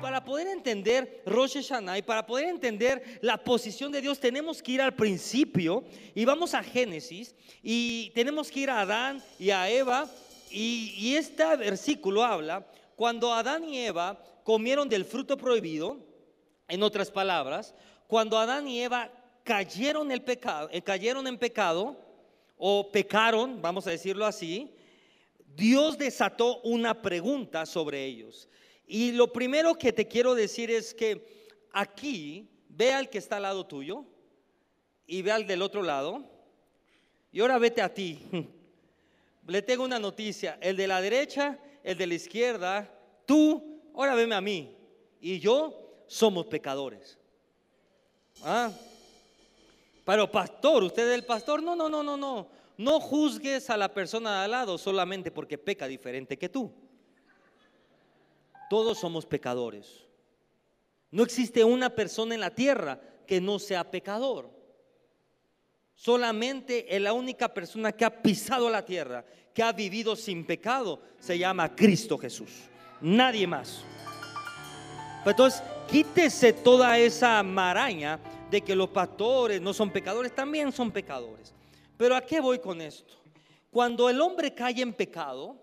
Para poder entender Rosh Hashanah y para poder entender la posición de Dios, tenemos que ir al principio y vamos a Génesis y tenemos que ir a Adán y a Eva. Y, este versículo habla cuando Adán y Eva comieron del fruto prohibido, en otras palabras, cuando Adán y Eva cayeron, el pecado, eh, cayeron en pecado o pecaron, vamos a decirlo así, Dios desató una pregunta sobre ellos. Y lo primero que te quiero decir es que aquí ve al que está al lado tuyo y ve al del otro lado. Y ahora vete a ti. Le tengo una noticia. El de la derecha, el de la izquierda, tú, ahora veme a mí. Y yo somos pecadores. ¿Ah? Pero pastor, usted es el pastor. No, no, no, no, no. No juzgues a la persona de al lado solamente porque peca diferente que tú. Todos somos pecadores. No existe una persona en la tierra que no sea pecador. Solamente la única persona que ha pisado la tierra, que ha vivido sin pecado, se llama Cristo Jesús. Nadie más. Entonces, quítese toda esa maraña de que los pastores no son pecadores, también son pecadores. Pero ¿a qué voy con esto? Cuando el hombre cae en pecado,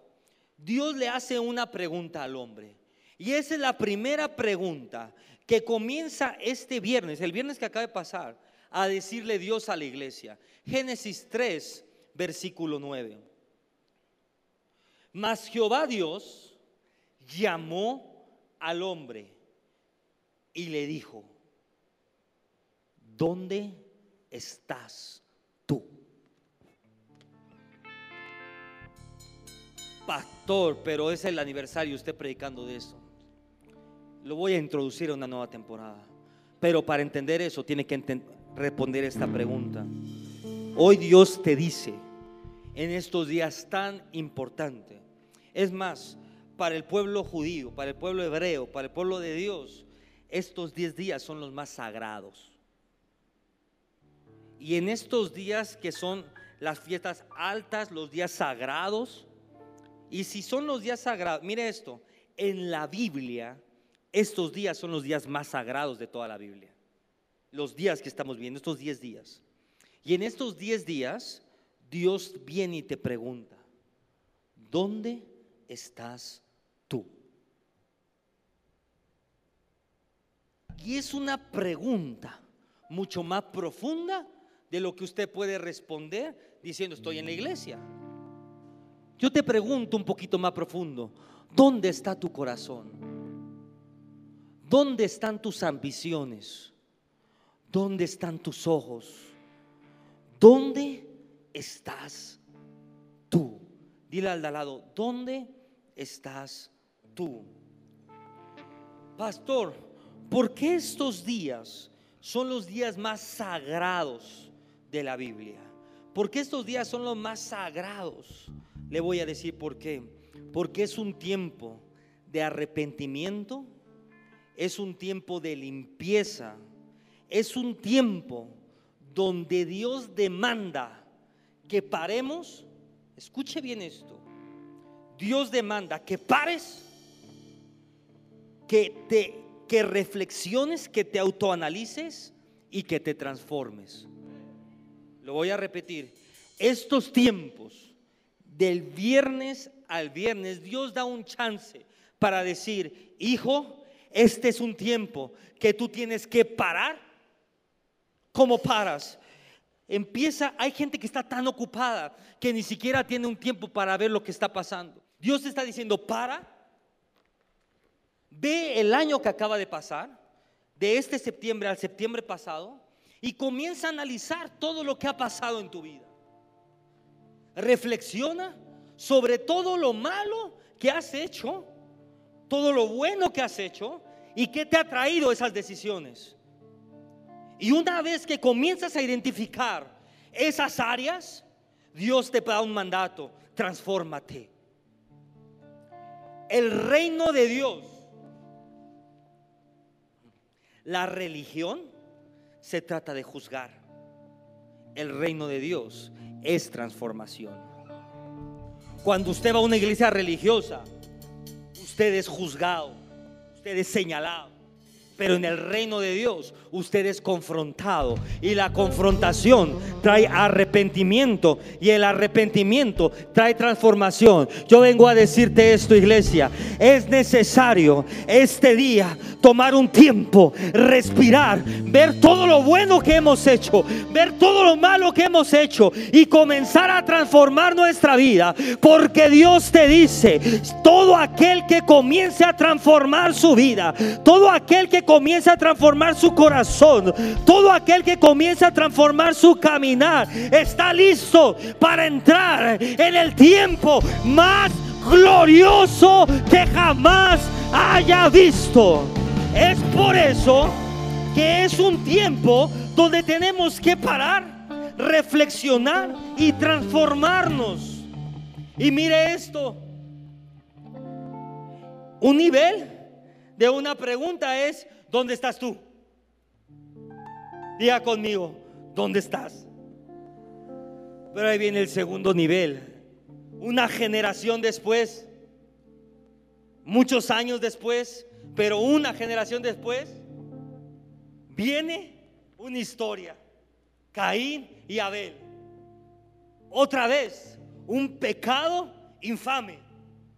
Dios le hace una pregunta al hombre. Y esa es la primera pregunta que comienza este viernes, el viernes que acaba de pasar, a decirle Dios a la iglesia. Génesis 3, versículo 9. Mas Jehová Dios llamó al hombre y le dijo, ¿dónde estás tú? Pastor, pero es el aniversario, usted predicando de eso. Lo voy a introducir a una nueva temporada. Pero para entender eso tiene que responder esta pregunta. Hoy Dios te dice, en estos días tan importantes, es más, para el pueblo judío, para el pueblo hebreo, para el pueblo de Dios, estos 10 días son los más sagrados. Y en estos días que son las fiestas altas, los días sagrados, y si son los días sagrados, mire esto, en la Biblia, estos días son los días más sagrados de toda la Biblia. Los días que estamos viendo, estos 10 días. Y en estos 10 días, Dios viene y te pregunta, ¿dónde estás tú? Y es una pregunta mucho más profunda de lo que usted puede responder diciendo estoy en la iglesia. Yo te pregunto un poquito más profundo, ¿dónde está tu corazón? ¿Dónde están tus ambiciones? ¿Dónde están tus ojos? ¿Dónde estás tú? Dile al de al lado, ¿dónde estás tú? Pastor, ¿por qué estos días son los días más sagrados de la Biblia? ¿Por qué estos días son los más sagrados? Le voy a decir por qué. Porque es un tiempo de arrepentimiento, es un tiempo de limpieza, es un tiempo donde Dios demanda que paremos. Escuche bien esto. Dios demanda que pares, que te que reflexiones, que te autoanalices y que te transformes. Lo voy a repetir. Estos tiempos del viernes al viernes, Dios da un chance para decir, hijo, este es un tiempo que tú tienes que parar. ¿Cómo paras? Empieza, hay gente que está tan ocupada que ni siquiera tiene un tiempo para ver lo que está pasando. Dios está diciendo, para, ve el año que acaba de pasar, de este septiembre al septiembre pasado, y comienza a analizar todo lo que ha pasado en tu vida reflexiona sobre todo lo malo que has hecho, todo lo bueno que has hecho y qué te ha traído esas decisiones. Y una vez que comienzas a identificar esas áreas, Dios te da un mandato, transfórmate. El reino de Dios, la religión se trata de juzgar. El reino de Dios es transformación. Cuando usted va a una iglesia religiosa, usted es juzgado, usted es señalado. Pero en el reino de Dios usted es confrontado y la confrontación trae arrepentimiento y el arrepentimiento trae transformación. Yo vengo a decirte esto, iglesia. Es necesario este día tomar un tiempo, respirar, ver todo lo bueno que hemos hecho, ver todo lo malo que hemos hecho y comenzar a transformar nuestra vida. Porque Dios te dice, todo aquel que comience a transformar su vida, todo aquel que comienza a transformar su corazón, todo aquel que comienza a transformar su caminar, está listo para entrar en el tiempo más glorioso que jamás haya visto. Es por eso que es un tiempo donde tenemos que parar, reflexionar y transformarnos. Y mire esto, un nivel de una pregunta es, ¿dónde estás tú? Diga conmigo, ¿dónde estás? Pero ahí viene el segundo nivel. Una generación después, muchos años después, pero una generación después, viene una historia. Caín y Abel. Otra vez, un pecado infame,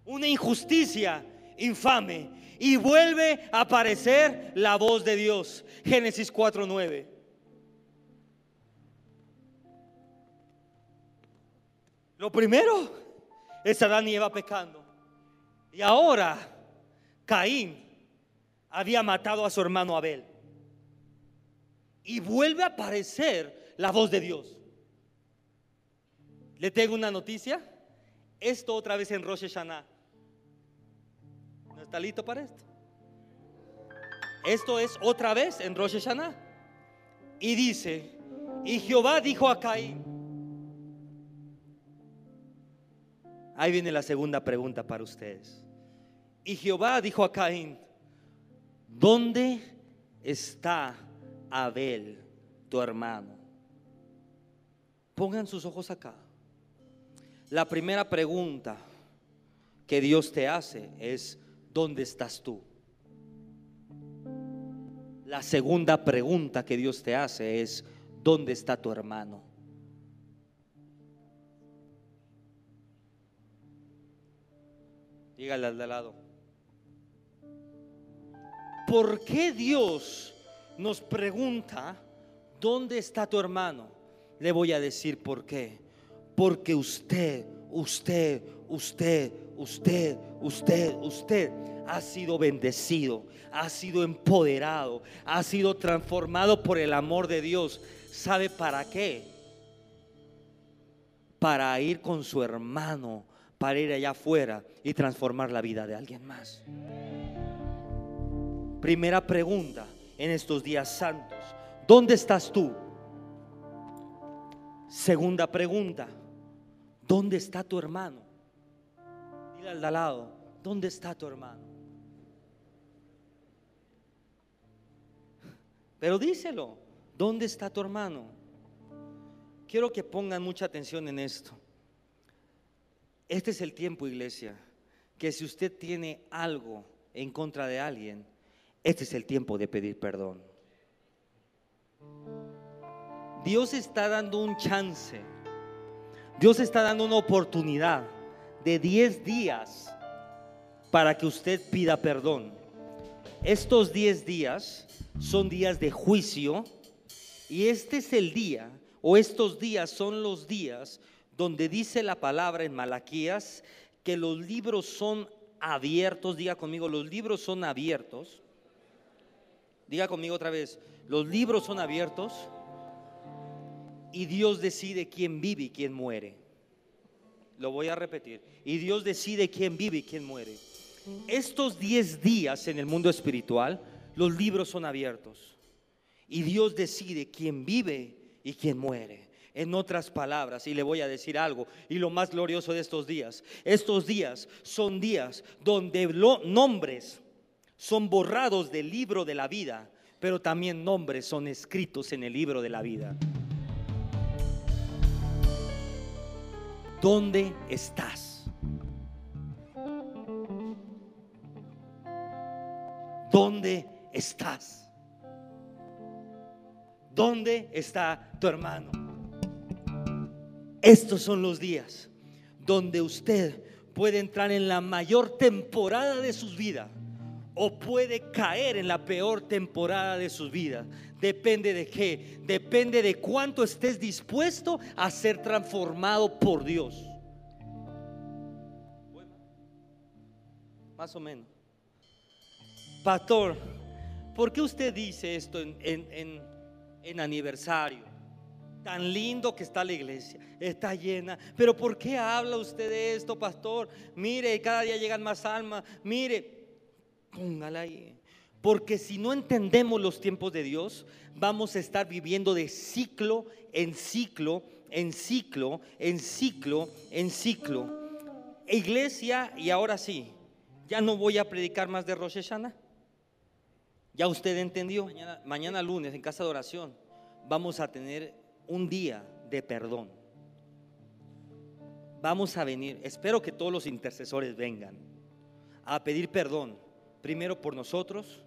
una injusticia infame. Y vuelve a aparecer la voz de Dios. Génesis 4.9. Lo primero es Adán y Eva pecando. Y ahora Caín había matado a su hermano Abel. Y vuelve a aparecer la voz de Dios. Le tengo una noticia. Esto otra vez en Rosh Hashanah. ¿No está listo para esto? Esto es otra vez en Rosh Hashanah. Y dice, y Jehová dijo a Caín, ahí viene la segunda pregunta para ustedes. Y Jehová dijo a Caín, ¿dónde está Abel, tu hermano? Pongan sus ojos acá. La primera pregunta que Dios te hace es, ¿dónde estás tú? La segunda pregunta que Dios te hace es, ¿dónde está tu hermano? Dígale al de lado. ¿por qué Dios nos pregunta, ¿dónde está tu hermano? Le voy a decir por qué. Porque usted, usted, usted, usted, usted, usted ha sido bendecido, ha sido empoderado, ha sido transformado por el amor de Dios. ¿Sabe para qué? Para ir con su hermano, para ir allá afuera y transformar la vida de alguien más. Primera pregunta en estos días santos. ¿Dónde estás tú? Segunda pregunta. ¿Dónde está tu hermano? Al de lado, ¿dónde está tu hermano? Pero díselo, ¿dónde está tu hermano? Quiero que pongan mucha atención en esto. Este es el tiempo, iglesia, que si usted tiene algo en contra de alguien, este es el tiempo de pedir perdón. Dios está dando un chance. Dios está dando una oportunidad de 10 días para que usted pida perdón. Estos 10 días son días de juicio y este es el día, o estos días son los días donde dice la palabra en Malaquías que los libros son abiertos, diga conmigo, los libros son abiertos Diga conmigo otra vez, los libros son abiertos y Dios decide quién vive y quién muere. Lo voy a repetir. Y Dios decide quién vive y quién muere. Estos 10 días en el mundo espiritual, los libros son abiertos. Y Dios decide quién vive y quién muere. En otras palabras, y le voy a decir algo, y lo más glorioso de estos días, estos días son días donde nombres son borrados del libro de la vida, pero también nombres son escritos en el libro de la vida. ¿Dónde estás? ¿Dónde estás? ¿Dónde está tu hermano? Estos son los días donde usted puede entrar en la mayor temporada de sus vidas o puede caer en la peor temporada de sus vidas. Depende de qué. Depende de cuánto estés dispuesto a ser transformado por Dios. Más o menos. Pastor, ¿por qué usted dice esto en, en aniversario? Tan lindo que está la iglesia, está llena. Pero ¿por qué habla usted de esto, pastor? Mire, cada día llegan más almas. Mire, póngala ahí. Porque si no entendemos los tiempos de Dios, vamos a estar viviendo de ciclo en ciclo, en ciclo, en ciclo, en ciclo. Iglesia, y ahora sí, ya no voy a predicar más de Rosh Hashanah. Ya usted entendió. Mañana, mañana lunes en casa de oración vamos a tener un día de perdón. Vamos a venir, espero que todos los intercesores vengan a pedir perdón, primero por nosotros,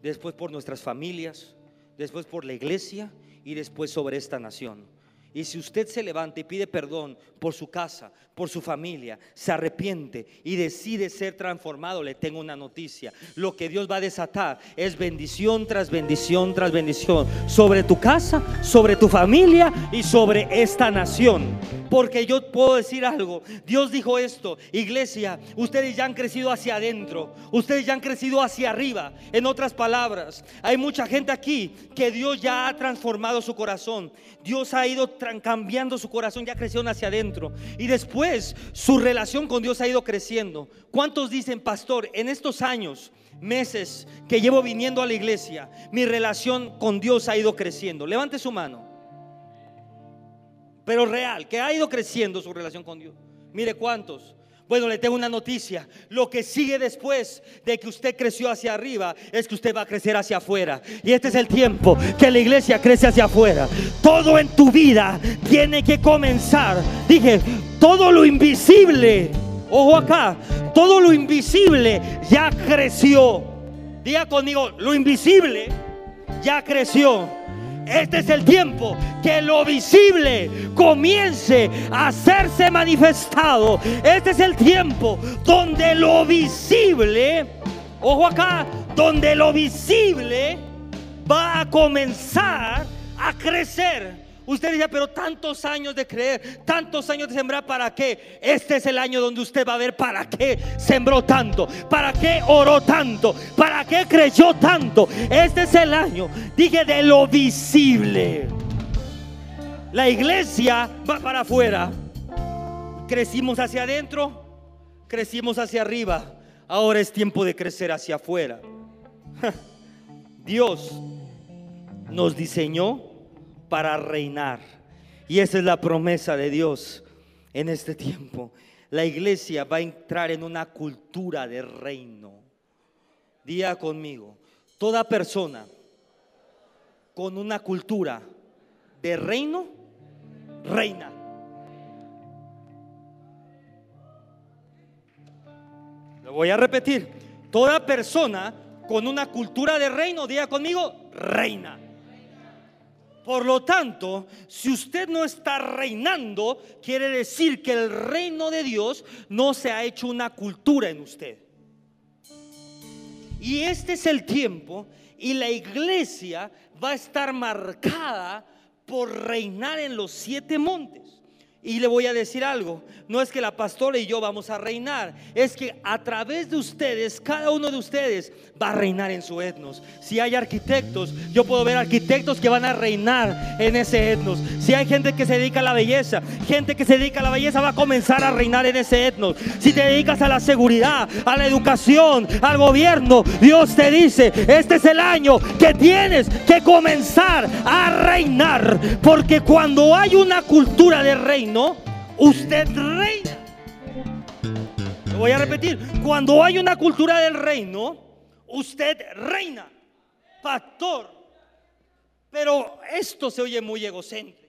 después por nuestras familias, después por la iglesia y después sobre esta nación. Y si usted se levanta y pide perdón por su casa, por su familia, se arrepiente y decide ser transformado, le tengo una noticia. Lo que Dios va a desatar es bendición tras bendición tras bendición sobre tu casa, sobre tu familia y sobre esta nación. Porque yo puedo decir algo. Dios dijo esto, iglesia, ustedes ya han crecido hacia adentro, ustedes ya han crecido hacia arriba. En otras palabras, hay mucha gente aquí que Dios ya ha transformado su corazón. Dios ha ido cambiando su corazón, ya creció hacia adentro. Y después su relación con Dios ha ido creciendo. ¿Cuántos dicen, pastor, en estos años, meses que llevo viniendo a la iglesia, mi relación con Dios ha ido creciendo? Levante su mano. Pero real, que ha ido creciendo su relación con Dios. Mire cuántos. Bueno, le tengo una noticia. Lo que sigue después de que usted creció hacia arriba es que usted va a crecer hacia afuera. Y este es el tiempo que la iglesia crece hacia afuera. Todo en tu vida tiene que comenzar. Dije, todo lo invisible. Ojo acá, todo lo invisible ya creció. Diga conmigo, lo invisible ya creció. Este es el tiempo que lo visible comience a hacerse manifestado. Este es el tiempo donde lo visible, ojo acá, donde lo visible va a comenzar a crecer. Usted dice, pero tantos años de creer, tantos años de sembrar, ¿para qué? Este es el año donde usted va a ver para qué sembró tanto, para qué oró tanto, para qué creyó tanto. Este es el año, dije, de lo visible. La iglesia va para afuera. Crecimos hacia adentro, crecimos hacia arriba. Ahora es tiempo de crecer hacia afuera. Dios nos diseñó para reinar. Y esa es la promesa de Dios en este tiempo. La iglesia va a entrar en una cultura de reino. Día conmigo, toda persona con una cultura de reino, reina. Lo voy a repetir. Toda persona con una cultura de reino, diga conmigo, reina. Por lo tanto, si usted no está reinando, quiere decir que el reino de Dios no se ha hecho una cultura en usted. Y este es el tiempo y la iglesia va a estar marcada por reinar en los siete montes. Y le voy a decir algo, no es que la pastora y yo vamos a reinar, es que a través de ustedes, cada uno de ustedes va a reinar en su etnos. Si hay arquitectos, yo puedo ver arquitectos que van a reinar en ese etnos. Si hay gente que se dedica a la belleza, gente que se dedica a la belleza va a comenzar a reinar en ese etnos. Si te dedicas a la seguridad, a la educación, al gobierno, Dios te dice, este es el año que tienes que comenzar a reinar. Porque cuando hay una cultura de reino, usted reina. Lo voy a repetir. Cuando hay una cultura del reino, usted reina. Pastor. Pero esto se oye muy egocéntrico.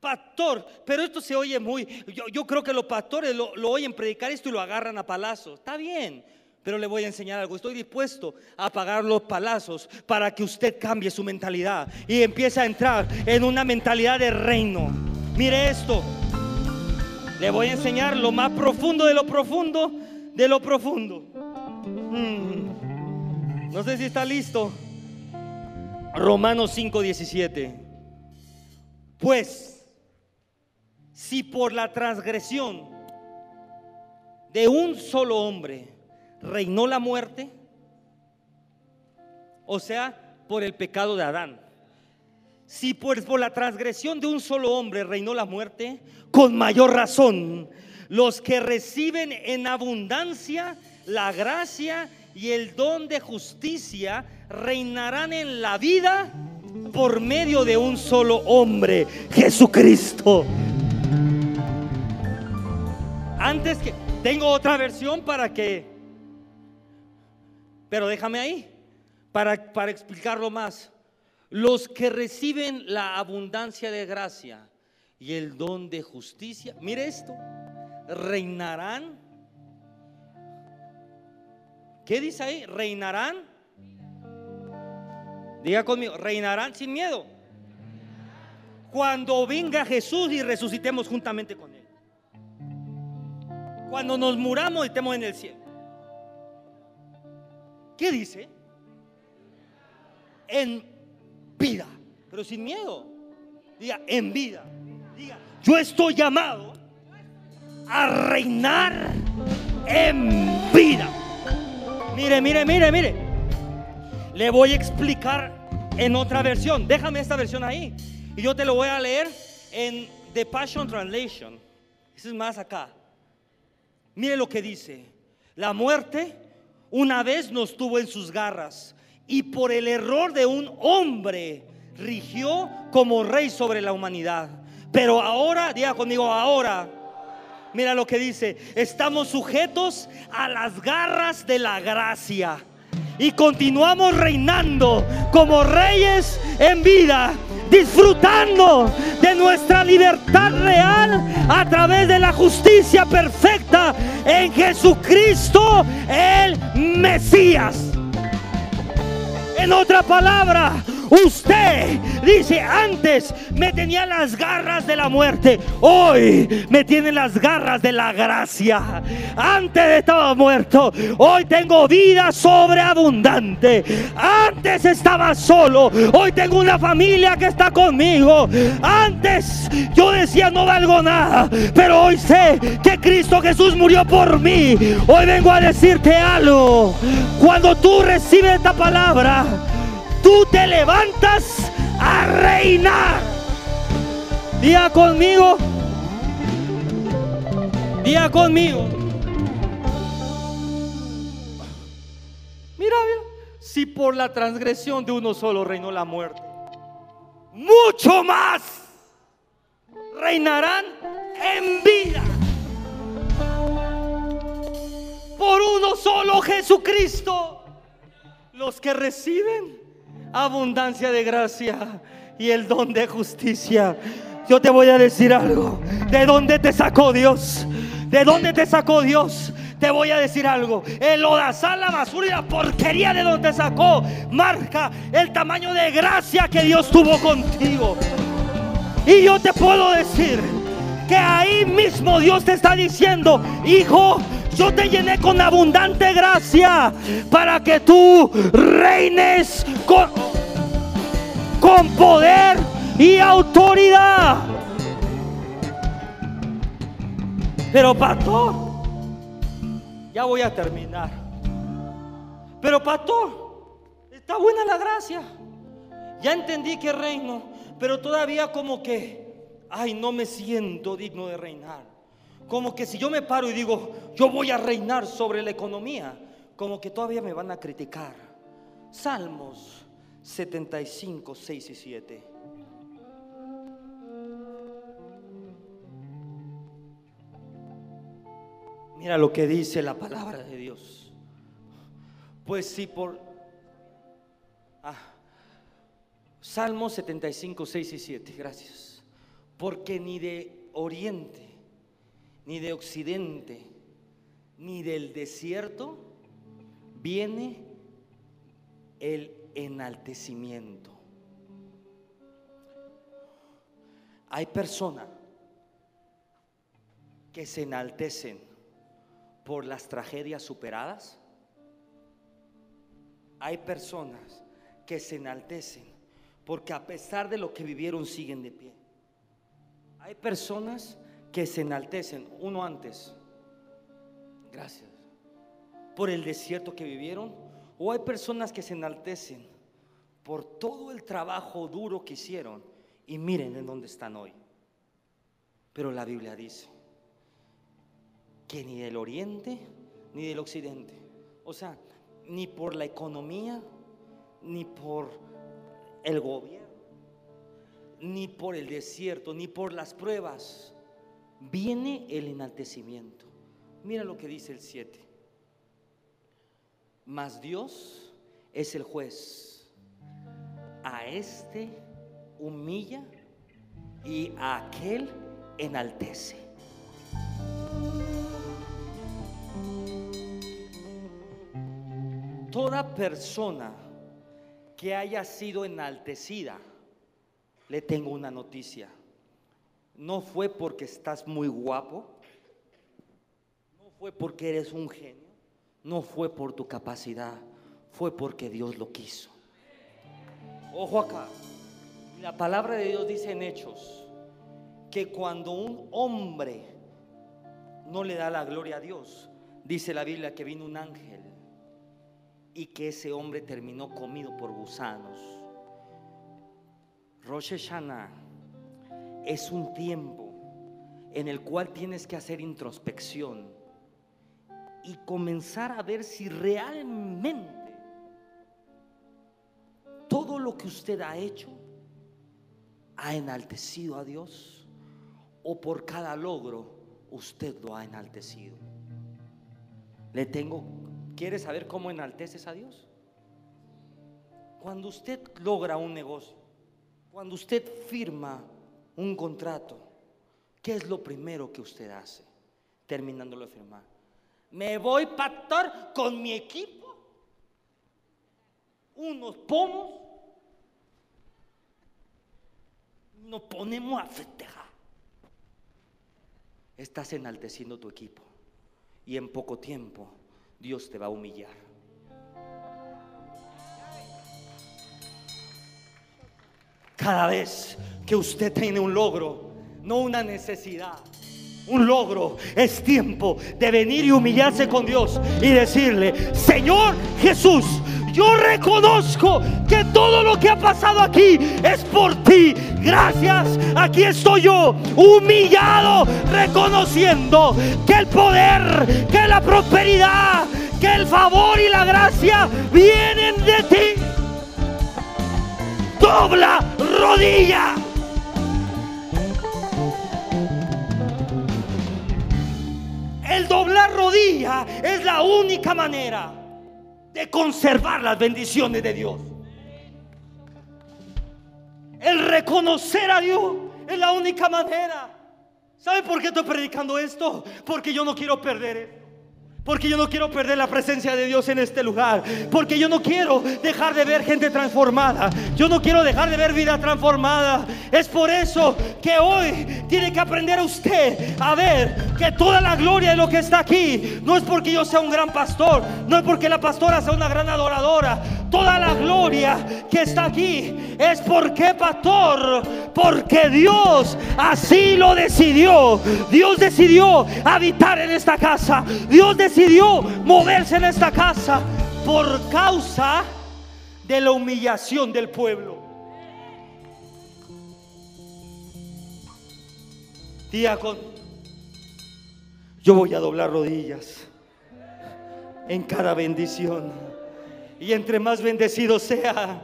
pastor, pero esto se oye muy, yo, creo que los pastores lo, lo oyen predicar esto y lo agarran a palazos. Está bien, pero le voy a enseñar algo. Estoy dispuesto a pagar los palazos para que usted cambie su mentalidad y empiece a entrar en una mentalidad de reino. Mire esto. Le voy a enseñar lo más profundo de lo profundo de lo profundo. Hmm. No sé si está listo. Romanos 5:17. Pues, si por la transgresión de un solo hombre reinó la muerte, o sea, por el pecado de Adán. Si por, por, la transgresión de un solo hombre reinó la muerte, con mayor razón los que reciben en abundancia la gracia y el don de justicia reinarán en la vida por medio de un solo hombre, Jesucristo. Antes que tengo otra versión para que pero déjame ahí para, para explicarlo más. Los que reciben la abundancia de gracia y el don de justicia, mire esto, reinarán. ¿Qué dice ahí? Reinarán. Diga conmigo, reinarán sin miedo. Cuando venga Jesús y resucitemos juntamente con Él. Cuando nos muramos y estemos en el cielo. ¿Qué dice? En vida, pero sin miedo. Diga, en vida. Diga, yo estoy llamado a reinar en vida. Mire, mire, mire, mire. Le voy a explicar en otra versión. Déjame esta versión ahí. Y yo te lo voy a leer en The Passion Translation. Eso es más acá. Mire lo que dice. La muerte una vez nos tuvo en sus garras y por el error de un hombre rigió como rey sobre la humanidad. Pero ahora, diga conmigo, ahora, mira lo que dice, estamos sujetos a las garras de la gracia y continuamos reinando como reyes en vida disfrutando de nuestra libertad real a través de la justicia perfecta en Jesucristo el Mesías. En otra palabra, Usted dice, antes me tenía las garras de la muerte, hoy me tiene las garras de la gracia. Antes estaba muerto, hoy tengo vida sobreabundante. Antes estaba solo, hoy tengo una familia que está conmigo. Antes yo decía no valgo nada, pero hoy sé que Cristo Jesús murió por mí. Hoy vengo a decirte algo. Cuando tú recibes esta palabra, tú te levantas a reinar. Día conmigo. Día conmigo. Mira, mira, si por la transgresión de uno solo reinó la muerte, mucho más reinarán en vida. Por uno solo Jesucristo. Los que reciben abundancia de gracia y el don de justicia. Yo te voy a decir algo. ¿De dónde te sacó Dios? ¿De dónde te sacó Dios? Te voy a decir algo. El odazal, la basura y la porquería de donde te sacó marca el tamaño de gracia que Dios tuvo contigo. Y yo te puedo decir que ahí mismo Dios te está diciendo, hijo, yo te llené con abundante gracia para que tú reines con, con poder y autoridad. Pero pastor, ya voy a terminar. Pero pastor, está buena la gracia. Ya entendí que reino, pero todavía como que, ay, no me siento digno de reinar. Como que si yo me paro y digo, yo voy a reinar sobre la economía, como que todavía me van a criticar. Salmos 75, 6 y 7. Mira lo que dice la palabra de Dios. Pues si por... Ah, Salmos 75, 6 y 7. Gracias. Porque ni de oriente, ni de occidente, ni del desierto viene el enaltecimiento. Hay personas que se enaltecen por las tragedias superadas. Hay personas que se enaltecen porque a pesar de lo que vivieron siguen de pie. Hay personas que se enaltecen, uno antes, gracias, por el desierto que vivieron, o hay personas que se enaltecen por todo el trabajo duro que hicieron y miren en dónde están hoy. Pero la Biblia dice que ni del oriente ni del occidente, o sea, ni por la economía, ni por el gobierno, ni por el desierto, ni por las pruebas, viene el enaltecimiento. Mira lo que dice el 7. Mas Dios es el juez. A este humilla y a aquel enaltece. Toda persona que haya sido enaltecida, le tengo una noticia. No fue porque estás muy guapo, no fue porque eres un genio, no fue por tu capacidad, fue porque Dios lo quiso. Ojo acá, la palabra de Dios dice en Hechos que cuando un hombre no le da la gloria a Dios, dice la Biblia que vino un ángel y que ese hombre terminó comido por gusanos. Rosh Hashanah es un tiempo en el cual tienes que hacer introspección y comenzar a ver si realmente todo lo que usted ha hecho ha enaltecido a Dios o por cada logro usted lo ha enaltecido. Le tengo ¿Quiere saber cómo enalteces a Dios? Cuando usted logra un negocio, cuando usted firma un contrato, ¿qué es lo primero que usted hace terminándolo de firmar? Me voy, pastor, con mi equipo, unos pomos, nos ponemos a festejar. Estás enalteciendo tu equipo y en poco tiempo Dios te va a humillar. Cada vez que usted tiene un logro, no una necesidad, un logro, es tiempo de venir y humillarse con Dios y decirle, Señor Jesús, yo reconozco que todo lo que ha pasado aquí es por ti. Gracias, aquí estoy yo, humillado, reconociendo que el poder, que la prosperidad, que el favor y la gracia vienen de ti. Dobla rodilla. El doblar rodilla es la única manera de conservar las bendiciones de Dios. El reconocer a Dios es la única manera. ¿Sabe por qué estoy predicando esto? Porque yo no quiero perder esto. Porque yo no quiero perder la presencia de Dios en este lugar. Porque yo no quiero dejar de ver gente transformada. Yo no quiero dejar de ver vida transformada. Es por eso que hoy tiene que aprender a usted a ver que toda la gloria de lo que está aquí no es porque yo sea un gran pastor. No es porque la pastora sea una gran adoradora. Toda la gloria que está aquí es porque, pastor, porque Dios así lo decidió. Dios decidió habitar en esta casa. Dios decidió moverse en esta casa por causa de la humillación del pueblo. Diácono, yo voy a doblar rodillas en cada bendición. Y entre más bendecido sea,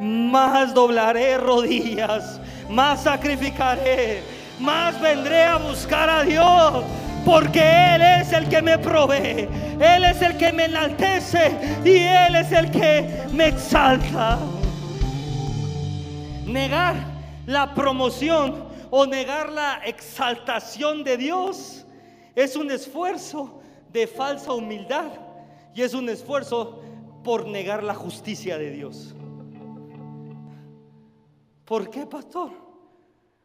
más doblaré rodillas, más sacrificaré, más vendré a buscar a Dios porque Él es el que me provee, Él es el que me enaltece y Él es el que me exalta. Negar la promoción o negar la exaltación de Dios es un esfuerzo de falsa humildad y es un esfuerzo por negar la justicia de Dios. ¿Por qué, pastor?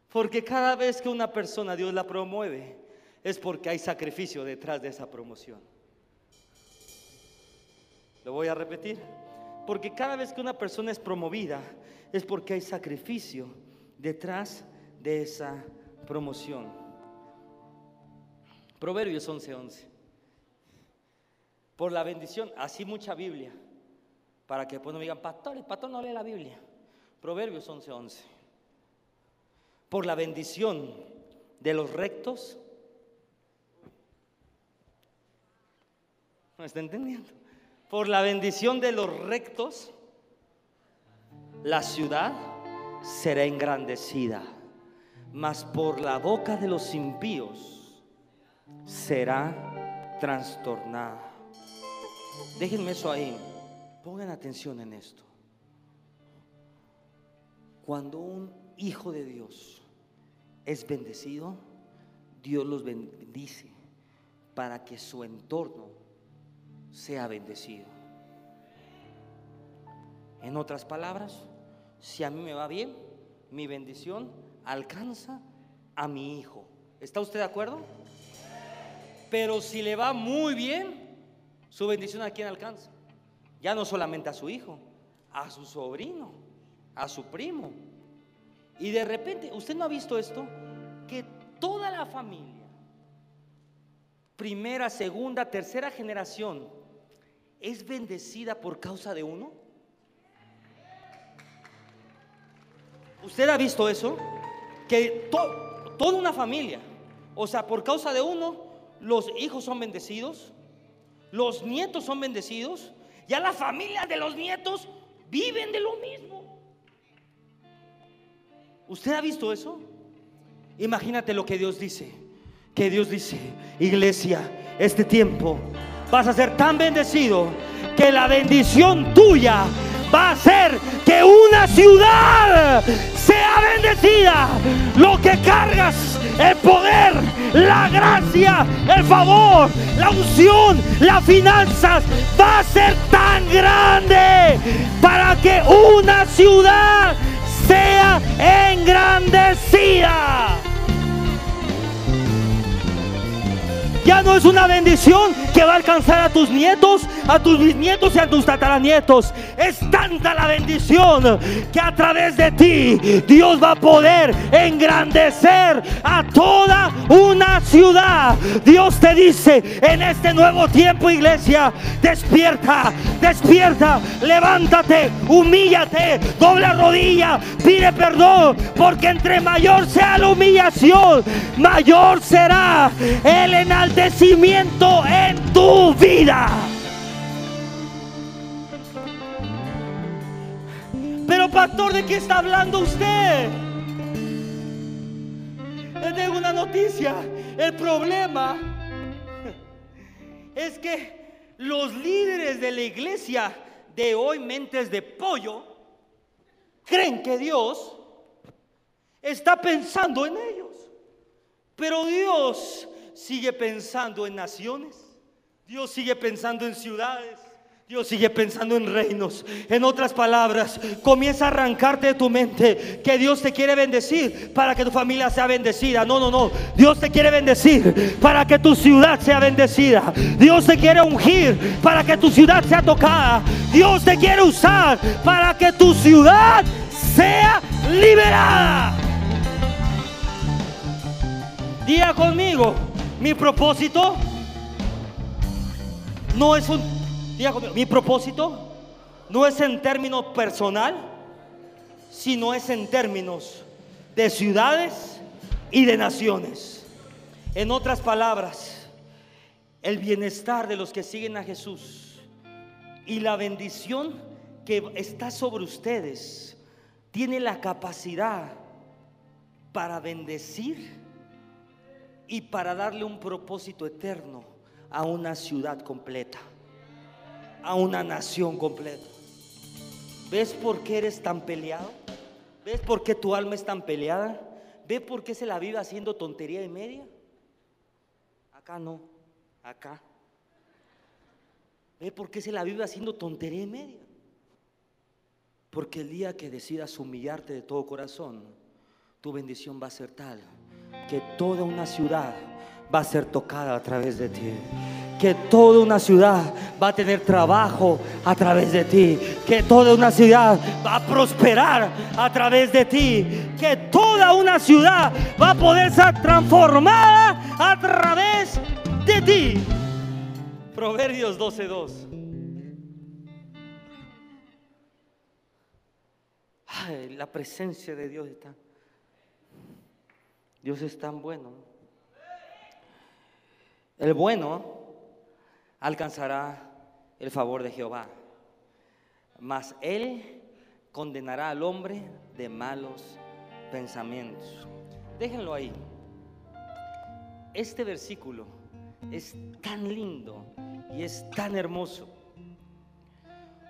Porque cada vez que una persona Dios la promueve, es porque hay sacrificio detrás de esa promoción. Lo voy a repetir. Porque cada vez que una persona es promovida, es porque hay sacrificio detrás de esa promoción. Proverbios 11:11. Por la bendición, así mucha Biblia, para que después no me digan, pastor, el pastor no lee la Biblia. Proverbios 11:11. Por la bendición de los rectos, ¿no está entendiendo? Por la bendición de los rectos, la ciudad será engrandecida, mas por la boca de los impíos será trastornada. Déjenme eso ahí. Pongan atención en esto. Cuando un hijo de Dios es bendecido, Dios los bendice para que su entorno sea bendecido. En otras palabras, si a mí me va bien, mi bendición alcanza a mi hijo. ¿Está usted de acuerdo? Pero si le va muy bien, su bendición a quién alcanza? Ya no solamente a su hijo, a su sobrino, a su primo. Y de repente, ¿usted no ha visto esto? Que toda la familia, primera, segunda, tercera generación, es bendecida por causa de uno? ¿Usted ha visto eso? Que toda una familia, o sea, por causa de uno, los hijos son bendecidos, los nietos son bendecidos, ya la familia de los nietos viven de lo mismo. ¿Usted ha visto eso? Imagínate lo que Dios dice. Que Dios dice, iglesia, este tiempo vas a ser tan bendecido que la bendición tuya va a hacer que una ciudad sea bendecida. Lo que cargas, el poder, la gracia, el favor, la unción, las finanzas, va a ser tan grande para que una ciudad sea engrandecida. Ya no es una bendición que va a alcanzar a tus nietos, a tus bisnietos y a tus tataranietos. Es tanta la bendición que a través de ti Dios va a poder engrandecer a toda una ciudad. Dios te dice en este nuevo tiempo, iglesia, despierta, despierta, levántate, humíllate, doble rodilla, pide perdón, porque entre mayor sea la humillación, mayor será el enaltecimiento en tu vida. Pero pastor, ¿de qué está hablando usted? Le tengo una noticia. El problema es que los líderes de la iglesia de hoy, mentes de pollo, creen que Dios está pensando en ellos. Pero Dios sigue pensando en naciones, Dios sigue pensando en ciudades. Dios sigue pensando en reinos. En otras palabras, comienza a arrancarte de tu mente que Dios te quiere bendecir para que tu familia sea bendecida. No, no, no. Dios te quiere bendecir para que tu ciudad sea bendecida. Dios te quiere ungir para que tu ciudad sea tocada. Dios te quiere usar para que tu ciudad sea liberada. Día conmigo. Mi propósito no es un, mi propósito no es en términos personal, sino es en términos de ciudades y de naciones. En otras palabras, el bienestar de los que siguen a Jesús y la bendición que está sobre ustedes tiene la capacidad para bendecir y para darle un propósito eterno a una ciudad completa, a una nación completa. ¿Ves por qué eres tan peleado? ¿Ves por qué tu alma es tan peleada? ¿Ve por qué se la vive haciendo tontería y media? Acá no, acá. ¿Ve por qué se la vive haciendo tontería y media? Porque el día que decidas humillarte de todo corazón, tu bendición va a ser tal que toda una ciudad va a ser tocada a través de ti. Que toda una ciudad va a tener trabajo a través de ti. Que toda una ciudad va a prosperar a través de ti. Que toda una ciudad va a poder ser transformada a través de ti. Proverbios 12:2. Ay, la presencia de Dios está. Dios es tan bueno. El bueno alcanzará el favor de Jehová, mas él condenará al hombre de malos pensamientos. Déjenlo ahí. Este versículo es tan lindo y es tan hermoso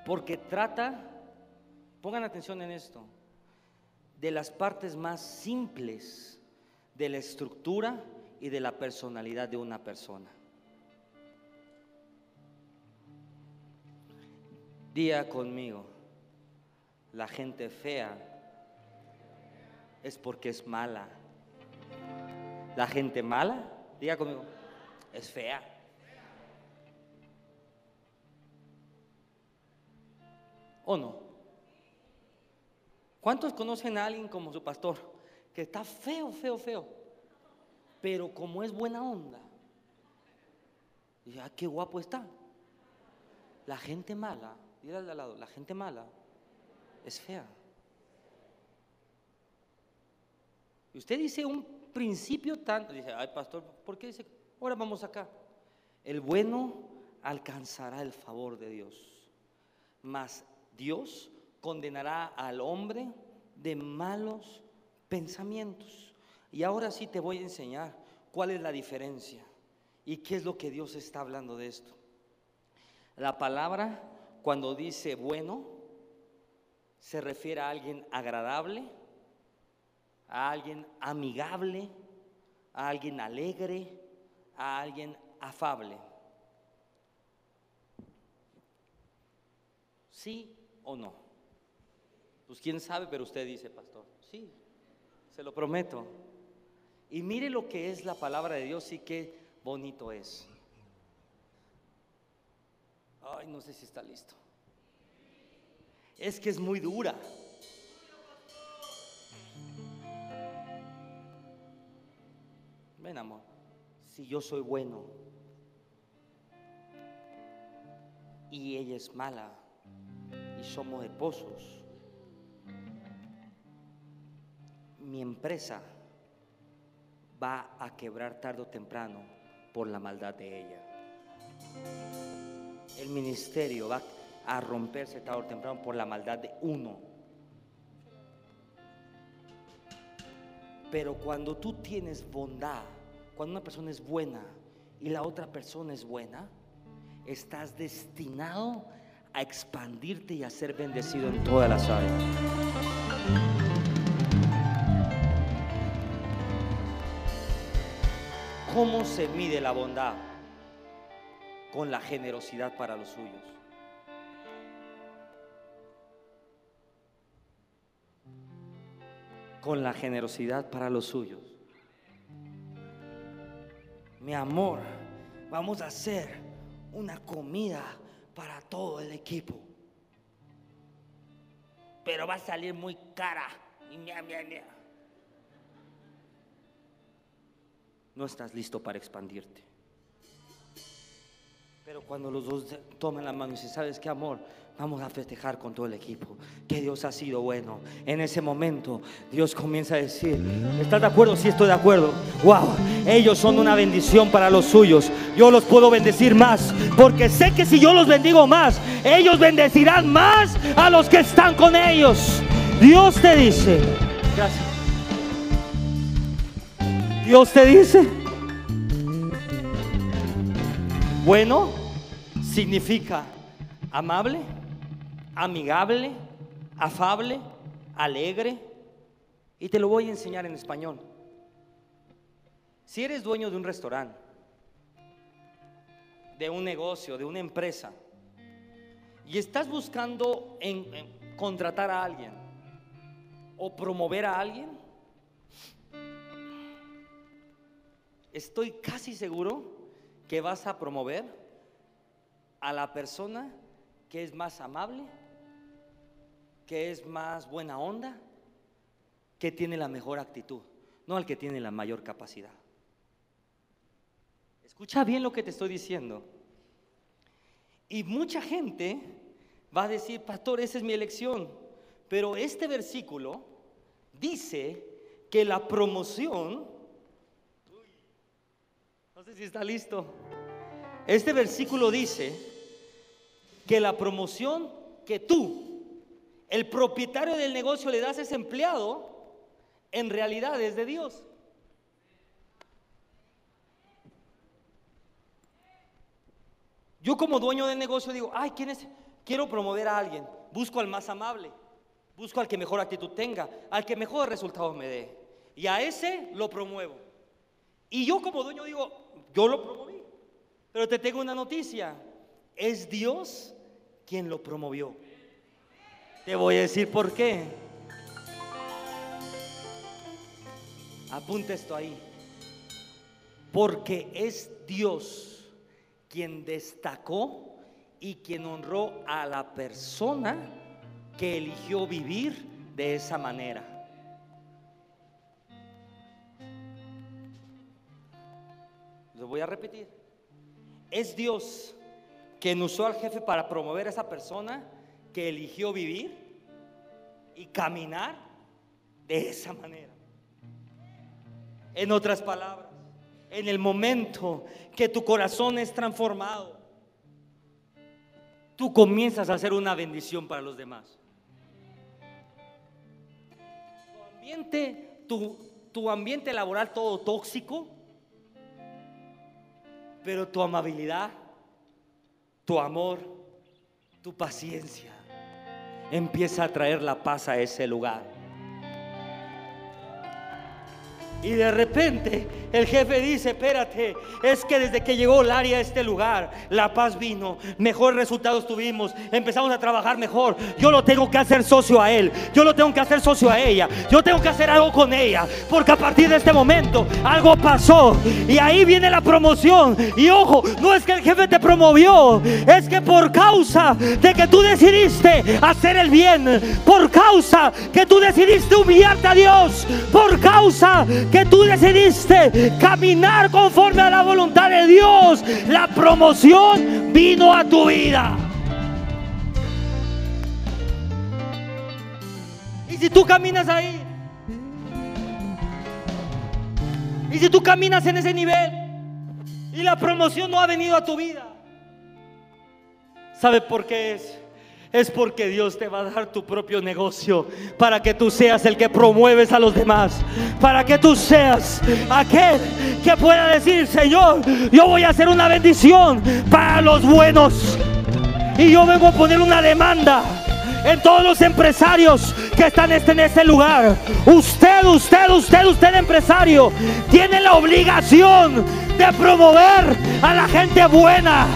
porque trata, pongan atención en esto, de las partes más simples de la estructura y de la personalidad de una persona. Día conmigo, la gente fea es porque es mala. La gente mala, diga conmigo, es fea. ¿O no? ¿Cuántos conocen a alguien como su pastor que está feo, feo, feo? Pero como es buena onda, ya ah, qué guapo está. La gente mala al de al lado, la gente mala es fea. Y usted dice un principio tanto, dice, ay pastor, ¿por qué dice? Ahora vamos acá. El bueno alcanzará el favor de Dios, mas Dios condenará al hombre de malos pensamientos. Y ahora sí te voy a enseñar cuál es la diferencia y qué es lo que Dios está hablando de esto. La palabra cuando dice bueno, se refiere a alguien agradable, a alguien amigable, a alguien alegre, a alguien afable. ¿Sí o no? Pues quién sabe, pero usted dice, pastor, sí, se lo prometo. Y mire lo que es la palabra de Dios y qué bonito es. Ay, no sé si está listo. Es que es muy dura. Ven, amor. Si yo soy bueno y ella es mala y somos esposos, mi empresa va a quebrar tarde o temprano por la maldad de ella el ministerio va a romperse tarde o temprano por la maldad de uno. Pero cuando tú tienes bondad, cuando una persona es buena y la otra persona es buena, estás destinado a expandirte y a ser bendecido en todas las áreas. ¿Cómo se mide la bondad? con la generosidad para los suyos. Con la generosidad para los suyos. Mi amor, vamos a hacer una comida para todo el equipo. Pero va a salir muy cara. No estás listo para expandirte. Pero cuando los dos toman la mano y dicen, ¿sabes qué amor? Vamos a festejar con todo el equipo, que Dios ha sido bueno. En ese momento Dios comienza a decir, ¿estás de acuerdo? Sí estoy de acuerdo. Wow, ellos son una bendición para los suyos. Yo los puedo bendecir más, porque sé que si yo los bendigo más, ellos bendecirán más a los que están con ellos. Dios te dice, gracias. Dios te dice, bueno significa amable, amigable, afable, alegre Y te lo voy a enseñar en español. Si eres dueño de un restaurante, de un negocio, de una empresa, y estás buscando contratar a alguien o promover a alguien, estoy casi seguro que vas a promover a la persona que es más amable, que es más buena onda, que tiene la mejor actitud, no al que tiene la mayor capacidad. Escucha bien lo que te estoy diciendo. Y mucha gente va a decir, pastor, esa es mi elección. Pero este versículo dice que la promoción, no sé si está listo, este versículo dice que la promoción que tú, el propietario del negocio, le das a ese empleado, en realidad es de Dios. Yo como dueño del negocio digo, ay, ¿quién? Quiero promover a alguien. Busco al más amable. Busco al que mejor actitud tenga. Al que mejor resultados me dé. Y a ese lo promuevo. Y yo como dueño digo, yo lo promoví. Pero te tengo una noticia. Es Dios quien lo promovió. Te voy a decir por qué. Apunta esto ahí. Porque es Dios quien destacó y quien honró a la persona que eligió vivir de esa manera. Lo voy a repetir. Es Dios quien usó al jefe para promover a esa persona que eligió vivir y caminar de esa manera. En otras palabras, en el momento que tu corazón es transformado, tú comienzas a hacer una bendición para los demás. Tu ambiente, tu, tu ambiente laboral todo tóxico, pero tu amabilidad, tu amor, tu paciencia empieza a traer la paz a ese lugar. Y de repente el jefe dice, espérate, es que desde que llegó Lari a este lugar, la paz vino, mejores resultados tuvimos, empezamos a trabajar mejor. Yo lo tengo que hacer socio a él, yo lo tengo que hacer socio a ella, yo tengo que hacer algo con ella, porque a partir de este momento algo pasó. Y ahí viene la promoción. Y ojo, no es que el jefe te promovió, es que por causa de que tú decidiste hacer el bien, por causa que tú decidiste humillarte a Dios, por causa que tú decidiste caminar conforme a la voluntad de Dios, la promoción vino a tu vida. Y si tú caminas ahí, y si tú caminas en ese nivel y la promoción no ha venido a tu vida, ¿sabe por qué es? Es porque Dios te va a dar tu propio negocio para que tú seas el que promueves a los demás, para que tú seas aquel que pueda decir, Señor, yo voy a hacer una bendición para los buenos. Y yo vengo a poner una demanda en todos los empresarios que están en este lugar. Usted, usted, usted, usted empresario, tiene la obligación de promover a la gente buena,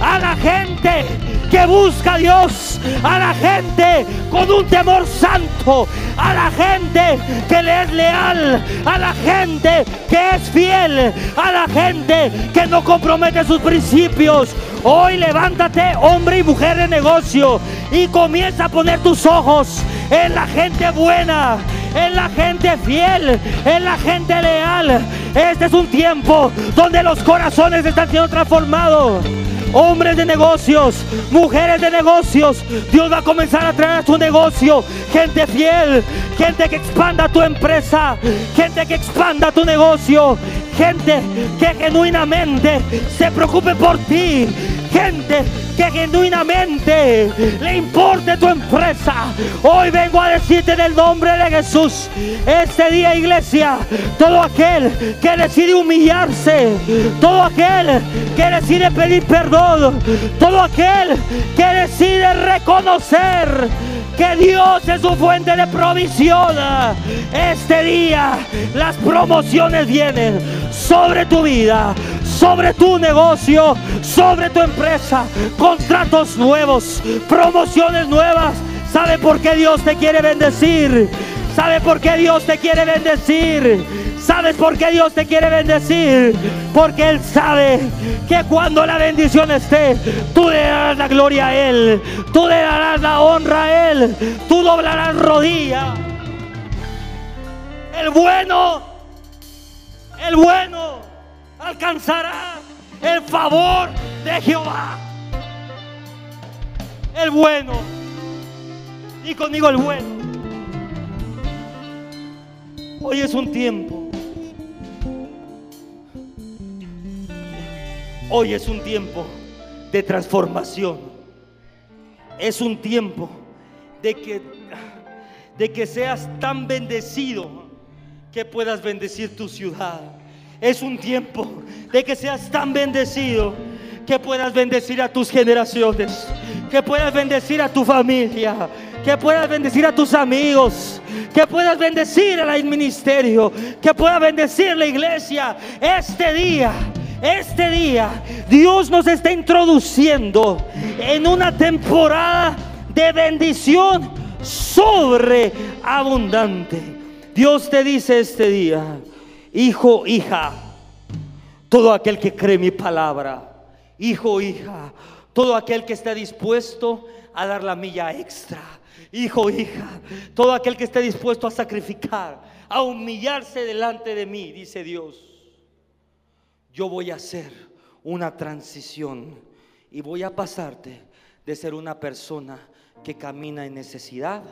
a la gente que busca a Dios, a la gente con un temor santo, a la gente que le es leal, a la gente que es fiel, a la gente que no compromete sus principios. Hoy levántate, hombre y mujer de negocio, y comienza a poner tus ojos en la gente buena, en la gente fiel, en la gente leal. Este es un tiempo donde los corazones están siendo transformados hombres de negocios, mujeres de negocios. Dios va a comenzar a traer a tu negocio gente fiel, gente que expanda tu empresa, gente que expanda tu negocio, gente que genuinamente se preocupe por ti, gente que genuinamente le importe tu empresa. Hoy vengo a decirte en el nombre de Jesús, este día iglesia, todo aquel que decide humillarse, todo aquel que decide pedir perdón, todo aquel que decide reconocer que Dios es su fuente de provisión. Este día las promociones vienen sobre tu vida, sobre tu negocio, sobre tu empresa, contratos nuevos, promociones nuevas. ¿Sabe por qué Dios te quiere bendecir? ¿Sabe por qué Dios te quiere bendecir? ¿Sabes por qué Dios te quiere bendecir? Porque Él sabe que cuando la bendición esté, tú le darás la gloria a Él, tú le darás la honra a Él, tú doblarás rodilla. El bueno, el bueno alcanzará el favor de Jehová. El bueno. Y conmigo el bueno. Hoy es un tiempo Hoy es un tiempo de transformación. Es un tiempo de que, de que seas tan bendecido que puedas bendecir tu ciudad. Es un tiempo de que seas tan bendecido que puedas bendecir a tus generaciones, que puedas bendecir a tu familia, que puedas bendecir a tus amigos, que puedas bendecir al ministerio, que puedas bendecir la iglesia este día este día Dios nos está introduciendo en una temporada de bendición sobreabundante. Dios te dice este día, hijo, hija, todo aquel que cree mi palabra, hijo, hija, todo aquel que esté dispuesto a dar la milla extra, hijo, hija, todo aquel que esté dispuesto a sacrificar, a humillarse delante de mí, dice Dios. Yo voy a hacer una transición y voy a pasarte de ser una persona que camina en necesidad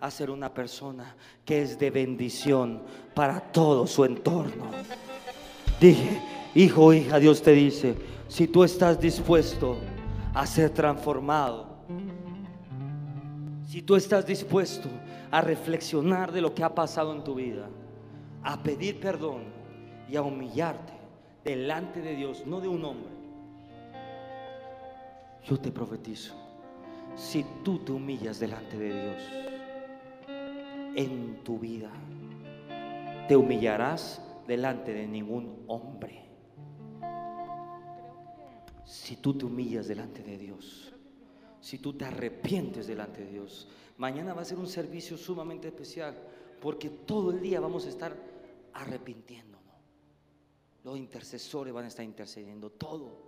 a ser una persona que es de bendición para todo su entorno. Dije, hijo, hija, Dios te dice, si tú estás dispuesto a ser transformado, si tú estás dispuesto a reflexionar de lo que ha pasado en tu vida, a pedir perdón y a humillarte, delante de Dios, no de un hombre. Yo te profetizo, si tú te humillas delante de Dios en tu vida, te humillarás delante de ningún hombre. Si tú te humillas delante de Dios, si tú te arrepientes delante de Dios, mañana va a ser un servicio sumamente especial porque todo el día vamos a estar arrepintiendo. Los intercesores van a estar intercediendo. Todo.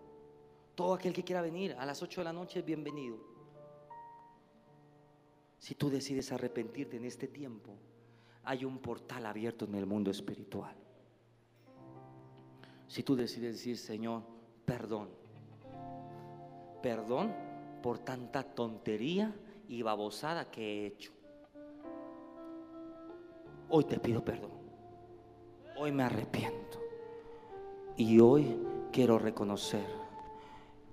Todo aquel que quiera venir a las 8 de la noche es bienvenido. Si tú decides arrepentirte en este tiempo, hay un portal abierto en el mundo espiritual. Si tú decides decir, Señor, perdón. Perdón por tanta tontería y babosada que he hecho. Hoy te pido perdón. Hoy me arrepiento. Y hoy quiero reconocer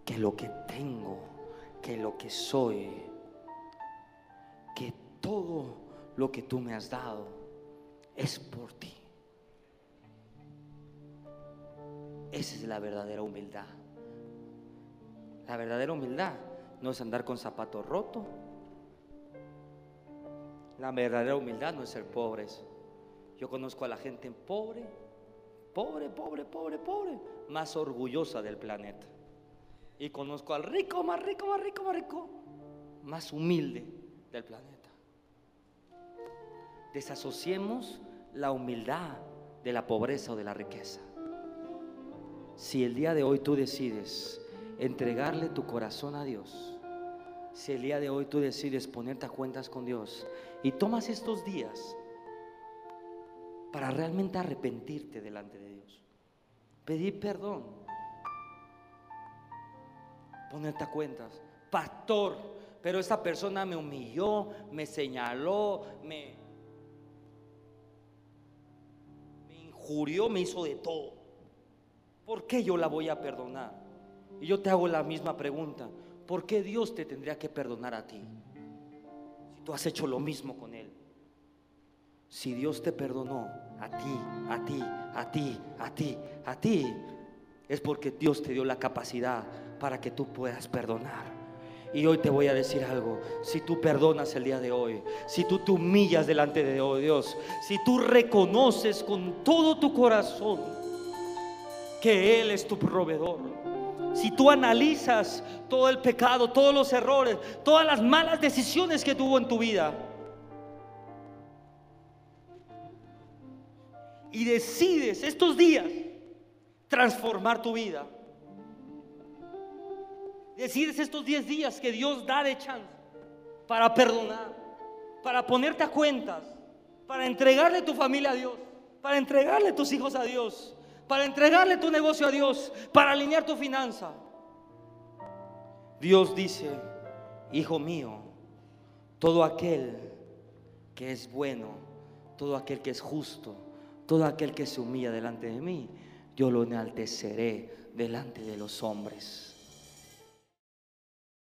que lo que tengo, que lo que soy, que todo lo que tú me has dado es por ti. Esa es la verdadera humildad. La verdadera humildad no es andar con zapatos rotos. La verdadera humildad no es ser pobres. Yo conozco a la gente pobre pobre, pobre, pobre, pobre, más orgullosa del planeta. Y conozco al rico, más rico, más rico, más rico, más humilde del planeta. Desasociemos la humildad de la pobreza o de la riqueza. Si el día de hoy tú decides entregarle tu corazón a Dios, si el día de hoy tú decides ponerte a cuentas con Dios y tomas estos días para realmente arrepentirte delante de Dios. Pedir perdón. Ponerte a cuentas. Pastor, pero esta persona me humilló, me señaló, me, me injurió, me hizo de todo. ¿Por qué yo la voy a perdonar? Y yo te hago la misma pregunta. ¿Por qué Dios te tendría que perdonar a ti? Si tú has hecho lo mismo con Él. Si Dios te perdonó a ti, a ti, a ti, a ti, a ti, es porque Dios te dio la capacidad para que tú puedas perdonar. Y hoy te voy a decir algo, si tú perdonas el día de hoy, si tú te humillas delante de Dios, si tú reconoces con todo tu corazón que Él es tu proveedor, si tú analizas todo el pecado, todos los errores, todas las malas decisiones que tuvo en tu vida, y decides estos días transformar tu vida, decides estos 10 días que Dios da de chance para perdonar, para ponerte a cuentas, para entregarle tu familia a Dios, para entregarle tus hijos a Dios, para entregarle tu negocio a Dios, para alinear tu finanza. Dios dice, hijo mío, todo aquel que es bueno, todo aquel que es justo, todo aquel que se humilla delante de mí, yo lo enalteceré delante de los hombres.